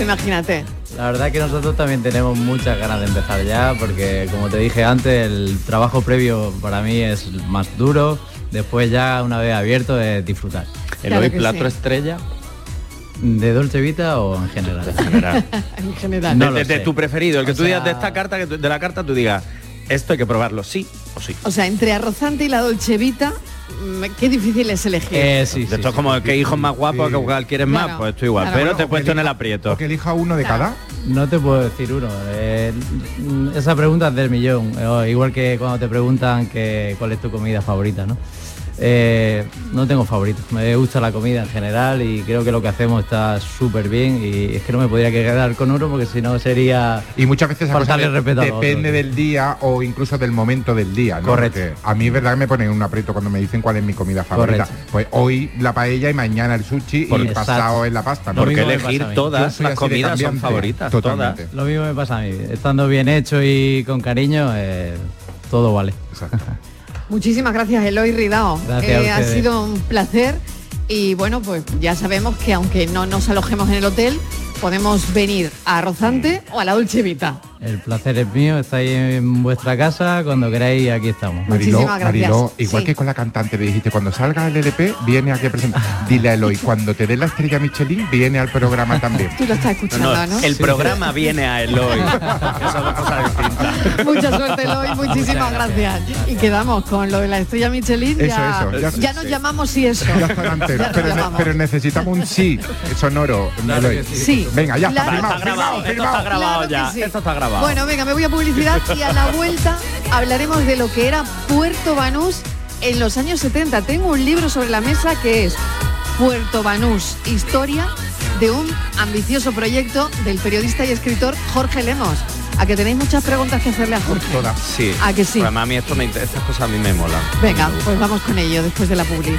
Imagínate. La verdad que nosotros también tenemos muchas ganas de empezar ya, porque como te dije antes, el trabajo previo para mí es más duro, después ya una vez abierto es disfrutar. ¿El hoy plato estrella? ¿De Dolce Vita o en general? En general. en general. No de, tu preferido, el que O tú digas de esta carta, que tú- de la carta tú digas, esto hay que probarlo, sí o sí. O sea, entre arrozante y la dolce vita, qué difícil es elegir. de esto es como que hijos más guapos que cual quieres más, pues tú igual. claro. Pero te he puesto en el aprieto. que elija uno de cada. No te puedo decir uno. eh, mm, esa pregunta es del millón. eh, igual que cuando te preguntan que, cuál es tu comida favorita, ¿no? Eh, no tengo favorito. Me gusta la comida en general y creo que lo que hacemos está súper bien y es que no me podría quedar con uno porque si no sería Y muchas veces faltarle de- respeto depende del día o incluso del momento del día, ¿no? Correcto. Porque a mí es verdad que me ponen un aprieto cuando me dicen cuál es mi comida favorita. Correcto. Pues hoy la paella y mañana el sushi Por- y exacto. pasado en la pasta. ¿no? A mí. Yo soy así de cambiante. Totalmente. Lo mismo me pasa a mí. Estando bien hecho y con cariño, eh, todo vale. Muchísimas gracias, Eloy Ridao. Gracias Eh, ha sido un placer y bueno, pues ya sabemos que aunque no nos alojemos en el hotel, podemos venir a Rozante o a la Dolce Vita. El placer es mío, estáis en vuestra casa, cuando queráis aquí estamos. Mariló, Muchísimas gracias. Mariló, igual Sí. que con la cantante le dijiste, cuando salga el LP, viene aquí a presentar. Dile a Eloy, cuando te dé la estrella Michelin, viene al programa también. Tú lo estás escuchando, ¿no? No, el programa viene a Eloy. Mucha suerte, Eloy. Muchísimas gracias. Y quedamos con lo de la estrella Michelin. Eso, ya, eso, ya- ya nos llamamos y eso. Ya pero, ne- pero necesitamos un sí sonoro, Claro Eloy. sí. Sí. Venga, ya está, Claro. firmado, Está grabado, firmado, esto está grabado ya. sí. Esto está grabado. Bueno, venga, me voy a publicidad y a la vuelta hablaremos de lo que era Puerto Banús en los años 70. Tengo un libro sobre la mesa que es Puerto Banús, historia de un ambicioso proyecto del periodista y escritor Jorge Lemos. A que tenéis muchas preguntas que hacerle a Jorge. Sí. ¿A que sí? Además, a mí esto me, estas cosas a mí me molan. Venga, pues vamos con ello después de la publi.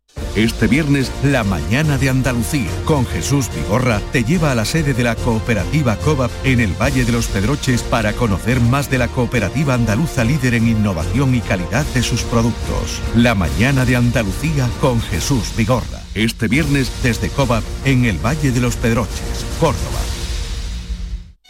Este viernes, la mañana de Andalucía, con Jesús Vigorra, te lleva a la sede de la cooperativa COVAP en el Valle de los Pedroches para conocer más de la cooperativa andaluza líder en innovación y calidad de sus productos. La mañana de Andalucía con Jesús Vigorra. Este viernes desde COVAP en el Valle de los Pedroches, Córdoba.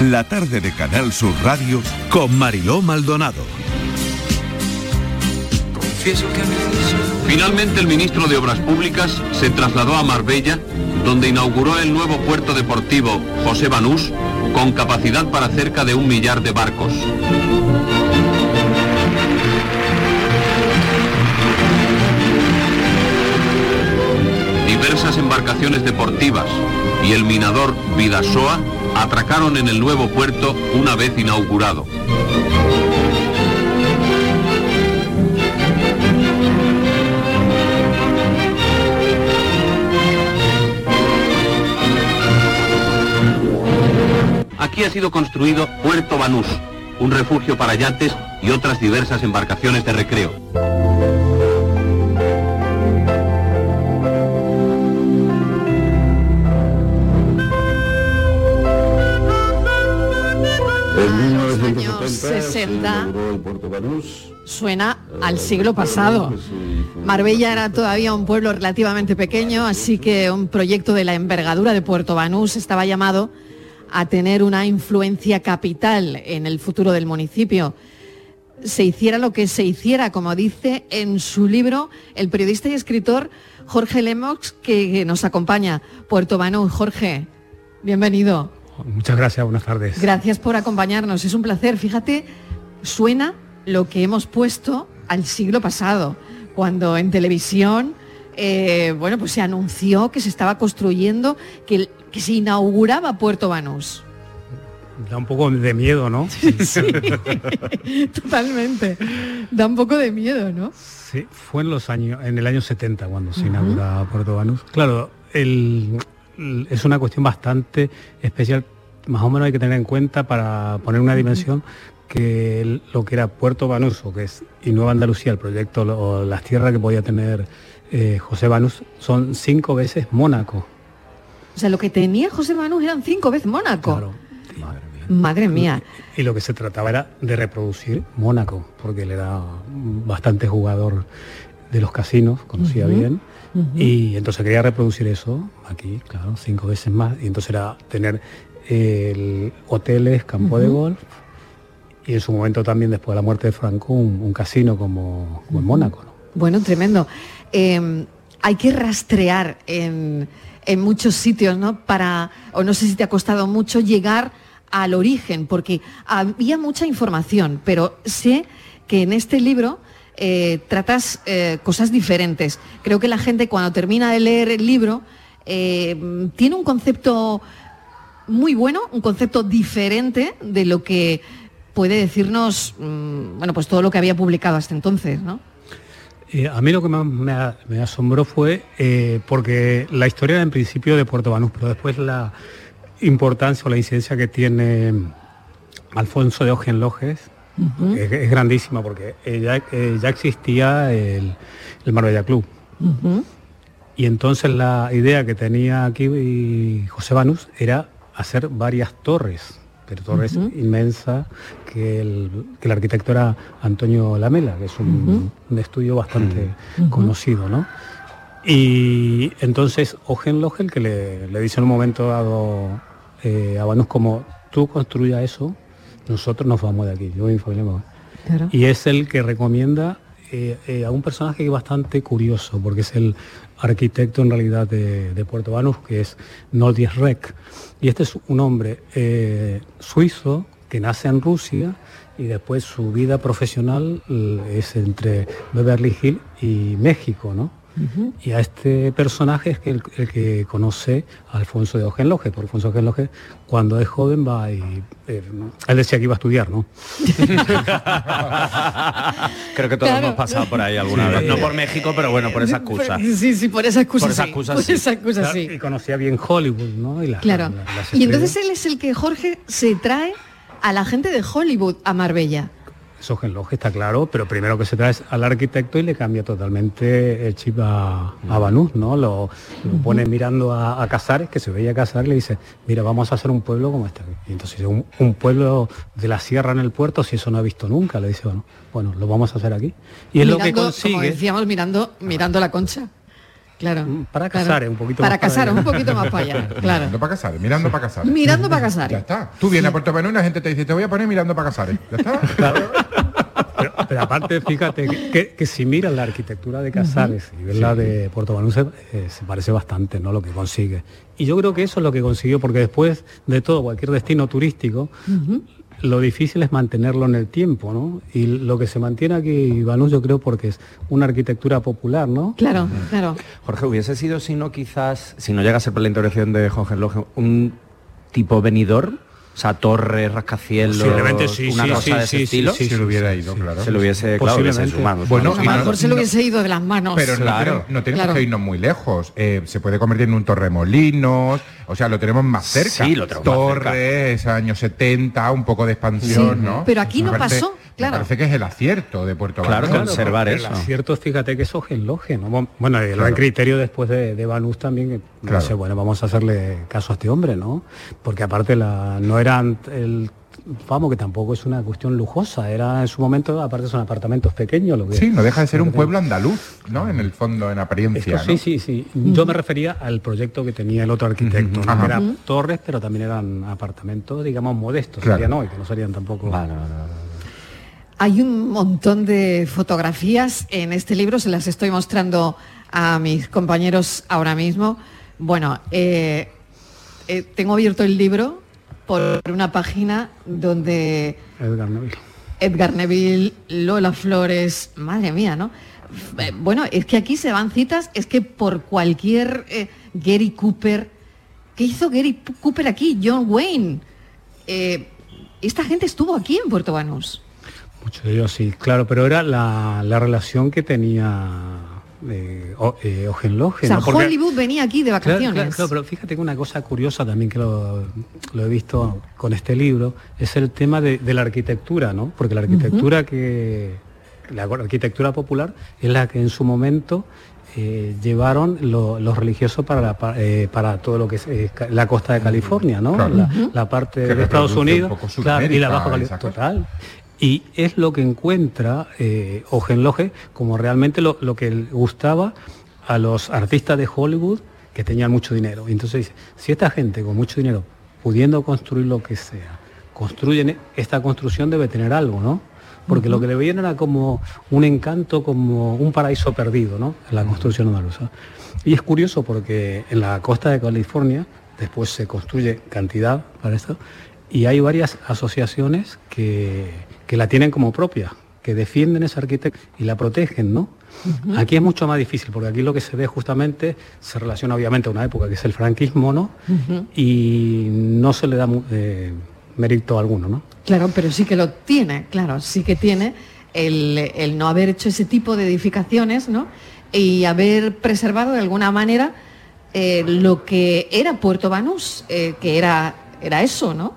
La tarde de Canal Sur Radio con Mariló Maldonado. Finalmente el ministro de Obras Públicas se trasladó a Marbella, donde inauguró el nuevo puerto deportivo José Banús, con capacidad para cerca de un millar de barcos. Diversas embarcaciones deportivas y el minador Vidasoa atracaron en el nuevo puerto una vez inaugurado. Aquí ha sido construido Puerto Banús, un refugio para yates y otras diversas embarcaciones de recreo. Los años 60 suena al siglo pasado. Marbella era todavía un pueblo relativamente pequeño, así que un proyecto de la envergadura de Puerto Banús estaba llamado a tener una influencia capital en el futuro del municipio. se hiciera lo que se hiciera, como dice en su libro el periodista y escritor Jorge Lemox, que nos acompaña. Puerto Banús, Jorge, bienvenido. Muchas gracias, buenas tardes. Gracias por acompañarnos, es un placer. Fíjate, suena lo que hemos puesto al siglo pasado, cuando en televisión, eh, bueno, pues se anunció que se estaba construyendo, que, que se inauguraba Puerto Banús. Da un poco de miedo, ¿no? Sí, totalmente. Da un poco de miedo, ¿no? Sí, fue en los años, en el año 70 cuando se inaugura Puerto Banús. Claro, el, es una cuestión bastante especial. Más o menos hay que tener en cuenta para poner una dimensión que lo que era Puerto Banús o que es y Nueva Andalucía, el proyecto o las tierras que podía tener eh, José Banús son cinco veces Mónaco. O sea, lo que tenía José Banús eran cinco veces Mónaco. Madre mía. Y lo que se trataba era de reproducir Mónaco, porque él era bastante jugador de los casinos, conocía bien. Y entonces quería reproducir eso aquí, claro, cinco veces más. Y entonces era tener el hoteles, campo de golf. Y en su momento también, después de la muerte de Franco, un, un casino como, como en Mónaco. ¿no? Bueno, tremendo. Eh, hay que rastrear en, en muchos sitios, ¿no? Para, o no sé si te ha costado mucho llegar al origen, porque había mucha información, pero sé que en este libro eh, tratas eh, cosas diferentes. Creo que la gente cuando termina de leer el libro eh, tiene un concepto muy bueno, un concepto diferente de lo que puede decirnos, mm, bueno, pues todo lo que había publicado hasta entonces, ¿no? A mí lo que más me, asombró fue porque la historia en principio de Puerto Banús, pero después la importancia o la incidencia que tiene Alfonso de Que es, es grandísima porque ya, ya existía el, el Marbella Club. Y entonces la idea que tenía aquí José Banús era hacer varias torres, pero torres Ujú. inmensas, que el, que el arquitecto era Antonio Lamela, que es un, un estudio bastante conocido, ¿no? Y entonces Hohenlohe, que le, le dice en un momento dado eh, a Banús como tú construya eso, nosotros nos vamos de aquí, yo y mi familia me voy". Claro. Y es el que recomienda eh, eh, a un personaje que es bastante curioso, porque es el arquitecto en realidad de, de Puerto Banús, que es Nodies Reck. Y este es un hombre eh, suizo que nace en Rusia y después su vida profesional es entre Beverly Hills y México, ¿no? Y a este personaje es que el, el que conoce a Alfonso de Hohenlohe, porque Alfonso de Hohenlohe cuando es joven va y... eh, él decía que iba a estudiar, ¿no? Creo que todos Claro. hemos pasado por ahí alguna Sí. vez. No por México, pero bueno, por esa excusa. Sí, sí, por esa excusa. Por esa sí, excusa, por sí. esa excusa, Claro, sí. Y conocía bien Hollywood, ¿no? Y la- Claro. la- las Y entonces él es el que Jorge se trae a la gente de Hollywood a Marbella. Eso Hohenlohe está claro, pero primero que se trae es al arquitecto y le cambia totalmente el chip a, a Banús, ¿no? Lo, lo pone mirando a, a Casares, que se veía a Casares, le dice, mira, vamos a hacer un pueblo como este. Y entonces un, un pueblo de la sierra en el puerto, si eso no ha visto nunca, le dice, bueno, bueno, lo vamos a hacer aquí. Y es lo que Mirando, Como consigue decíamos, mirando, mirando la concha. Claro. para claro. Casares, un poquito Para más para Casares, allá. un poquito más para allá. Claro. Mirando para Casares, mirando para Casares. Mirando para Casares. Ya está. Tú vienes a Puerto Banús y la gente te dice, te voy a poner mirando para Casares. Ya está. Pero, pero aparte, fíjate que, que- que si miras la arquitectura de Casares y ves la de Puerto Banús, se, eh, se parece bastante, ¿no? Lo que consigue. Y yo creo que eso es lo que consiguió, porque después de todo, cualquier destino turístico, lo difícil es mantenerlo en el tiempo, ¿no? Y lo que se mantiene aquí Banús, yo creo, porque es una arquitectura popular, ¿no? Claro, claro. Jorge, hubiese sido, si no quizás, si no llega a ser por la intervención de Hohenlohe, un tipo venidor, o sea, torres, rascacielos, Posiblemente sí, una sí, cosa sí, de ese sí, estilo. sí, sí, Se lo hubiera ido, sí. claro. Se lo hubiese, claro, hubiese sumado. Bueno, a lo no- mejor se lo hubiese ido de las manos. Pero no Claro. tenemos- no, tenemos Claro. que irnos muy lejos. Eh, se puede convertir en un torremolinos, o sea, lo tenemos más cerca. Sí, lo tenemos más Torres, años 70, un poco de expansión, Sí, ¿no? pero aquí no pasó, claro. Me parece que es el acierto de Puerto Claro, conservar El eso. acierto, fíjate que es Hohenlohe, ¿no? Bueno, el Claro. criterio después de, de Banús también, que Claro. dice, bueno, vamos a hacerle caso a este hombre, ¿no? Porque aparte la, no eran el vamos que tampoco es una cuestión lujosa, era en su momento, aparte son apartamentos pequeños, lo que Sí, no deja de ser un pueblo andaluz, ¿no? En el fondo, en apariencia. Esto sí, ¿no? sí, sí. Yo me refería al proyecto que tenía el otro arquitecto, era torres, pero también eran apartamentos, digamos, modestos, Claro. serían hoy, que no serían tampoco. Hay un montón de fotografías en este libro, se las estoy mostrando a mis compañeros ahora mismo. Bueno, eh, eh, tengo abierto el libro por una página donde Edgar Neville. Edgar Neville, Lola Flores, madre mía, ¿no? Eh, Bueno, es que aquí se van citas, es que por cualquier eh, Gary Cooper, ¿qué hizo Gary Cooper aquí? John Wayne. Esta gente estuvo aquí en Puerto Banús. Muchos de ellos sí, claro, pero era la, la relación que tenía eh, O- eh, O sea, ¿no? Porque- Hollywood venía aquí de vacaciones. claro, claro, pero fíjate que una cosa curiosa también que lo, lo he visto con este libro es el tema de, de la arquitectura, ¿no? Porque la arquitectura que la arquitectura popular es la que en su momento eh, llevaron lo- los religiosos para, la eh, para todo lo que es eh, la costa de California, ¿no? Claro. La, parte Que de Estados Unidos claro, y la Baja California. Total. Y es lo que encuentra eh, Hohenlohe como realmente lo, lo que gustaba a los artistas de Hollywood que tenían mucho dinero. Y entonces dice, si esta gente con mucho dinero, pudiendo construir lo que sea, construyen esta construcción debe tener algo, ¿no? Porque lo que le veían era como un encanto, como un paraíso perdido, ¿no? En la construcción andaluza. Y es curioso porque en la costa de California después se construye cantidad para esto y hay varias asociaciones que, que la tienen como propia, que defienden esa arquitectura y la protegen, ¿no? Aquí es mucho más difícil porque aquí lo que se ve justamente se relaciona obviamente a una época que es el franquismo, ¿no? Y no se le da eh, mérito alguno, ¿no? Claro, pero sí que lo tiene, claro, sí que tiene el, el no haber hecho ese tipo de edificaciones, ¿no? Y haber preservado de alguna manera eh, lo que era Puerto Banús, eh, que era, era eso, ¿no?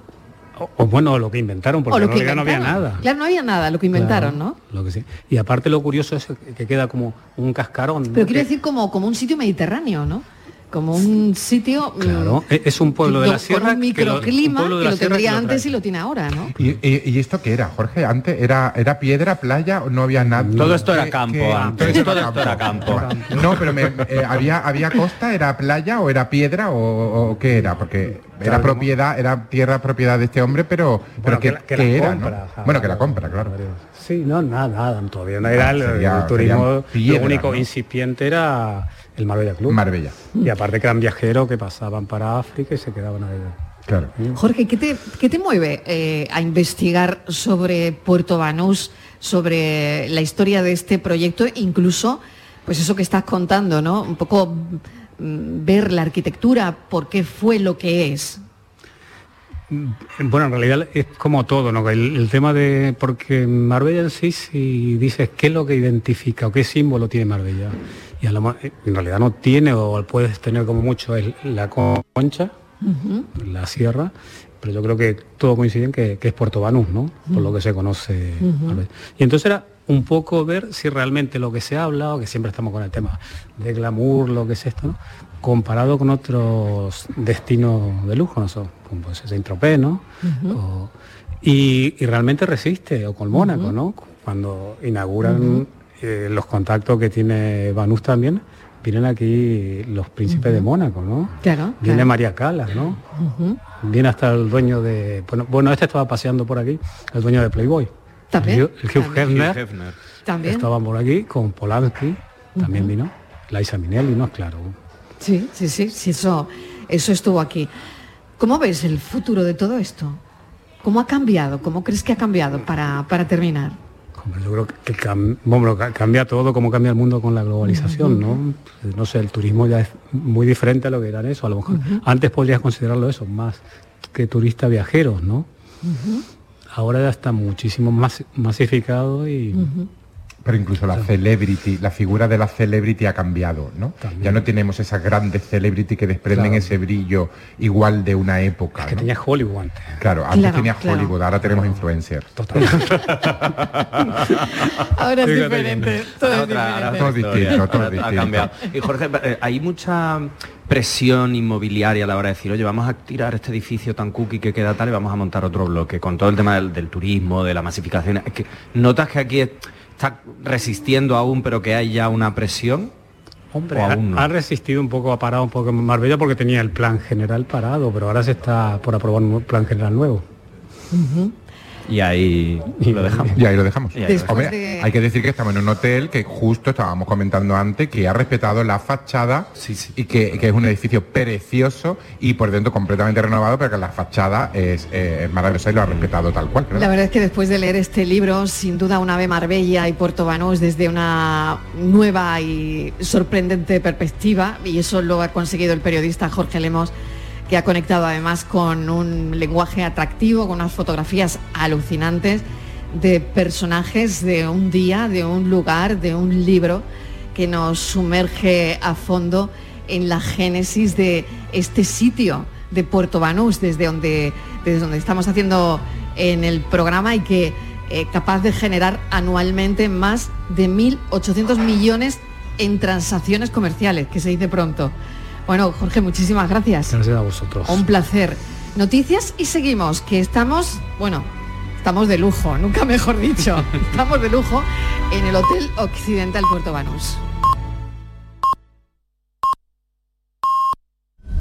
O, o bueno, lo que inventaron, porque en que realidad no había nada. Claro, no había nada, lo que inventaron, ¿no? Lo que sí. Y aparte lo curioso es que queda como un cascarón. ¿no? Pero quiero Que- decir como, como un sitio mediterráneo, ¿no? Como un sitio... mm, Claro, e- es un pueblo de la con sierra. un que lo- un microclima que lo tendría que lo antes y lo tiene ahora, ¿no? ¿Y, y- y esto qué era, Jorge? Antes era, era piedra, playa, o no había nada. Todo esto era ¿Qué- campo qué- antes, todo esto era campo. No, pero me- eh, había, había costa, era playa o era piedra o, o qué era, porque era Claro, propiedad, era tierra propiedad de este hombre, pero, pero Bueno, ¿qué, que la- que qué la era? compra, ¿no? ajá. Bueno, que la compra, claro. Sí, no, nada, nada, todavía no era el, Ah, sería- el turismo, lo único ¿no? incipiente era el Marbella Club. Marbella. Y aparte que eran viajeros que pasaban para África y se quedaban ahí. Claro. Jorge, ¿qué te, qué te mueve eh, a investigar sobre Puerto Banús, sobre la historia de este proyecto, incluso, pues eso que estás contando, ¿no? Un poco mm, ver la arquitectura, por qué fue lo que es. Bueno, en realidad es como todo, ¿no? El, el tema de. Porque Marbella en sí, si dices qué es lo que identifica o qué símbolo tiene Marbella. Y a lo mo- en realidad no tiene, o puedes tener como mucho, es la concha, la sierra, pero yo creo que todo coincide en que, que es Puerto Banús, ¿no? Por lo que se conoce. Ujú. Marbella. Y entonces era un poco ver si realmente lo que se habla, o que siempre estamos con el tema de glamour, lo que es esto, ¿no? comparado con otros destinos de lujo, no sé, como pues Saint-Tropez, ¿no? O- y, y realmente resiste, o con Mónaco, ¿no? Cuando inauguran. Eh, los contactos que tiene Banús también, vienen aquí los príncipes de Mónaco, ¿no? Claro. Viene claro. María Calas, ¿no? Viene hasta el dueño de... Bueno, bueno, este estaba paseando por aquí, el dueño de Playboy. También, El, Hugh- el Hugh también. Hefner. También. Estaban por aquí con Polanski, también vino. Liza Minnelli, ¿no? Claro. Sí, sí, sí, sí, eso, eso estuvo aquí. ¿Cómo ves el futuro de todo esto? ¿Cómo ha cambiado? ¿Cómo crees que ha cambiado para, para terminar? Yo creo que cam- bueno, ca- cambia todo, como cambia el mundo con la globalización, ¿no? No sé, el turismo ya es muy diferente a lo que era eso. A lo mejor antes podrías considerarlo eso, más que turista viajeros, ¿no? Ahora ya está muchísimo más masificado y Pero incluso la celebrity, la figura de la celebrity ha cambiado, ¿no? Ya no tenemos esas grandes celebrity que desprenden Claro. ese brillo igual de una época. que ¿no? tenía Hollywood antes. Claro, antes Claro, tenía claro. Hollywood, ahora tenemos influencers. Ahora es diferente, todo es diferente. Todo distinto, todo ahora Ha cambiado. Y Jorge, eh, hay mucha presión inmobiliaria a la hora de decir, oye, vamos a tirar este edificio tan cookie que queda tal y vamos a montar otro bloque, con todo el tema del, del turismo, de la masificación. Es que, ¿Notas que aquí está resistiendo aún, pero que hay ya una presión? Hombre, ¿O ha, aún no? ha resistido un poco, ha parado un poco en Marbella porque tenía el plan general parado, pero ahora se está por aprobar un plan general nuevo. Y ahí lo dejamos. Y ahí lo dejamos. Y ahí lo dejamos. Hombre, de- hay que decir que estamos en un hotel que justo estábamos comentando antes que ha respetado la fachada y que, que es un edificio precioso y por dentro completamente renovado, pero que la fachada es eh, maravillosa y lo ha respetado tal cual. ¿verdad? La verdad es que después de leer este libro, sin duda una ave Marbella y Puerto Banús desde una nueva y sorprendente perspectiva, y eso lo ha conseguido el periodista Jorge Lemos, que ha conectado además con un lenguaje atractivo, con unas fotografías alucinantes de personajes de un día, de un lugar, de un libro que nos sumerge a fondo en la génesis de este sitio de Puerto Banús, desde donde, desde donde estamos haciendo en el programa y que eh, capaz de generar anualmente más de 1.800 millones en transacciones comerciales, que se dice pronto. Bueno, Jorge, muchísimas gracias. Gracias a vosotros. Un placer. Noticias y seguimos, que estamos, bueno, estamos de lujo, nunca mejor dicho, estamos de lujo en el Hotel Occidental Puerto Banús.